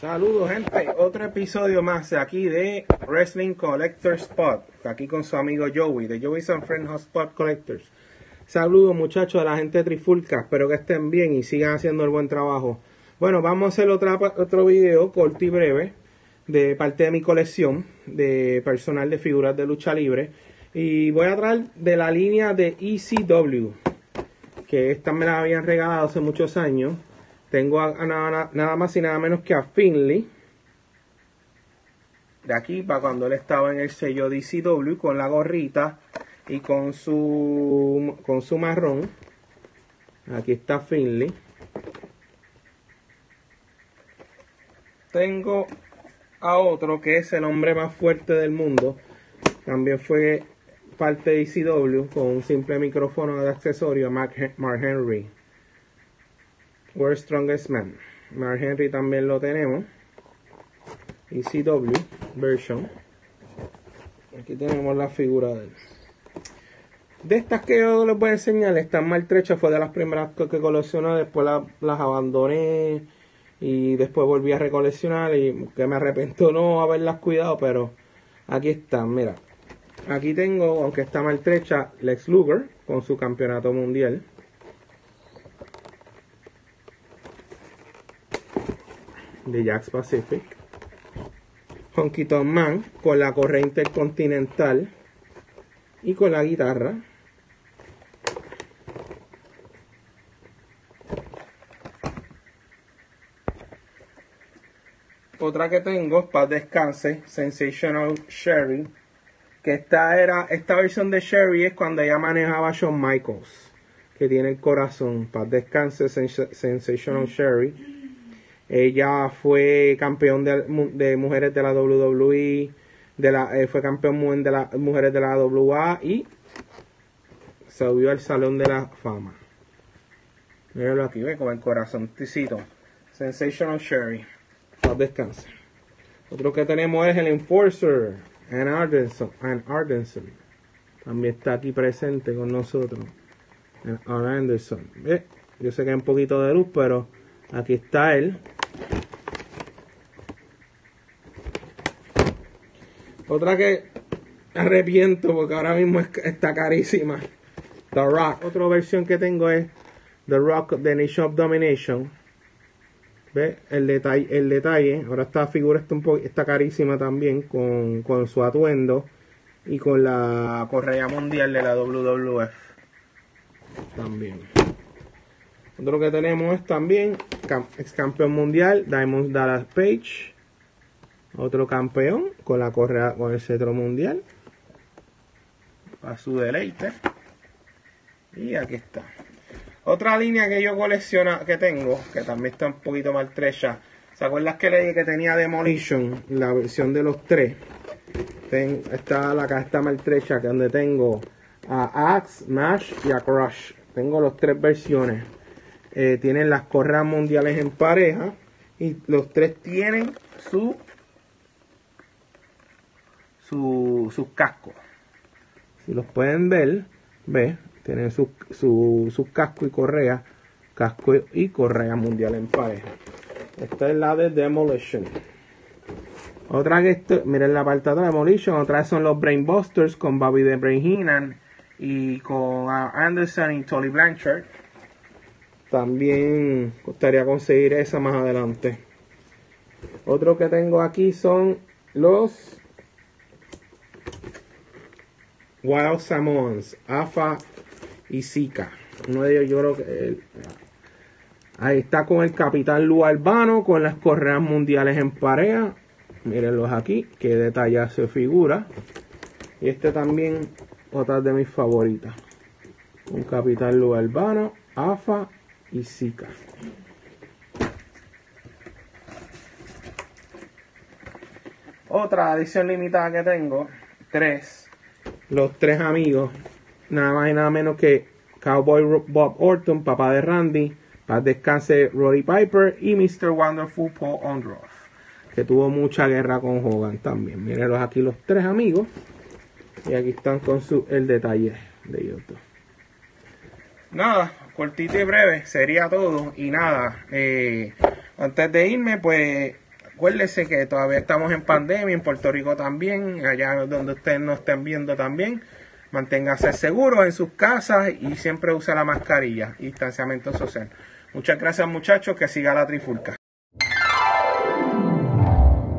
Saludos gente, otro episodio más aquí de Wrestling Collector Spot, aquí con su amigo Joey, de Joey's and Friends Spot Collectors. Saludos muchachos a la gente de Trifulca, espero que estén bien y sigan haciendo el buen trabajo. Bueno, vamos a hacer otra, otro video corto y breve de parte de mi colección de personal de figuras de lucha libre. Y voy a traer de la línea de ECW, que esta me la habían regalado hace muchos años. Tengo a, nada, nada, más y nada menos que a Finley. De aquí para cuando él estaba en el sello de ECW con la gorrita y con su con su marrón. Aquí está Finley. Tengo a otro que es el hombre más fuerte del mundo. También fue parte de ECW con un simple micrófono de accesorio, Mark, Henry. World Strongest Man. Mark Henry también lo tenemos. ECW version. Aquí tenemos la figura de él. De estas que yo les voy a enseñar, están maltrechas, fue de las primeras que coleccioné, después las abandoné y después volví a recoleccionar y que me arrepento no haberlas cuidado, pero aquí están, mira. Aquí tengo, aunque está maltrecha, Lex Luger con su campeonato mundial. De Jax Pacific. Honky Tonk Man con la corriente intercontinental y con la guitarra. Otra que tengo, para descanse, Sensational Sherry. Que esta era, esta versión de Sherry es cuando ella manejaba a Shawn Michaels. Que tiene el corazón. Para descanse, Sensational Sherry. Ella fue campeón de, mujeres de la WWE. De la, eh, fue campeón de las mujeres de la WA y subió al Salón de la Fama. Míralo aquí, ve con el corazón. Ticito. Sensational Sherry descanse. Otro que tenemos es el Enforcer, Ann Ardenson. Ardenson. También está aquí presente con nosotros. Ann Anderson. Yo sé que hay un poquito de luz, pero aquí está él. Otra que arrepiento porque ahora mismo está carísima. The Rock. Otra versión que tengo es The Rock The Nation of Domination. ¿Ve? El detalle, el detalle, ahora esta figura está, un está carísima también con, con su atuendo y con la correa mundial de la WWF. También. Otro que tenemos es también ex campeón mundial, Diamond Dallas Page. Otro campeón con la correa, con el cetro mundial. A su deleite. Y aquí está. Otra línea que yo colecciono, que tengo, que también está un poquito maltrecha. ¿Se acuerdan que le dije que tenía Demolition, la versión de los tres? está la caja maltrecha, que donde tengo a Axe, Nash y a Crush. Tengo las tres versiones. Eh, tienen las correas mundiales en pareja. Y los tres tienen su, su sus cascos. Si los pueden ver, ve, tienen su, su, casco y correa, casco y correa mundial en pareja. Esta es la de Demolition. Otra que esto, miren la parte de Demolition, otra son los Brainbusters con Bobby de Brain Heenan y con Anderson y Tolly Blanchard. También gustaría conseguir esa más adelante. Otro que tengo aquí son los Wild Samoans, AFA y Zika. Uno de ellos yo creo que... ahí está con el capitán Lu Albano, con las correas mundiales en pareja. Mírenlos aquí, qué detalle se figura. Y este también, otra de mis favoritas. Un capitán Lu Albano, AFA y Zika. Otra edición limitada que tengo, tres. Los tres amigos nada más y nada menos que Cowboy Bob Orton, papá de Randy, paz descanse Roddy Piper y Mr. Wonderful Paul Ondroff, que tuvo mucha guerra con Hogan también. Mírenlos aquí los tres amigos y aquí están con su el detalle de YouTube. Nada, cortito y breve, sería todo. Y nada, eh, antes de irme, pues Acuérdese que todavía estamos en pandemia, en Puerto Rico también, allá donde ustedes nos estén viendo también. Manténgase seguros en sus casas y siempre use la mascarilla distanciamiento social. Muchas gracias muchachos, que siga la trifulca.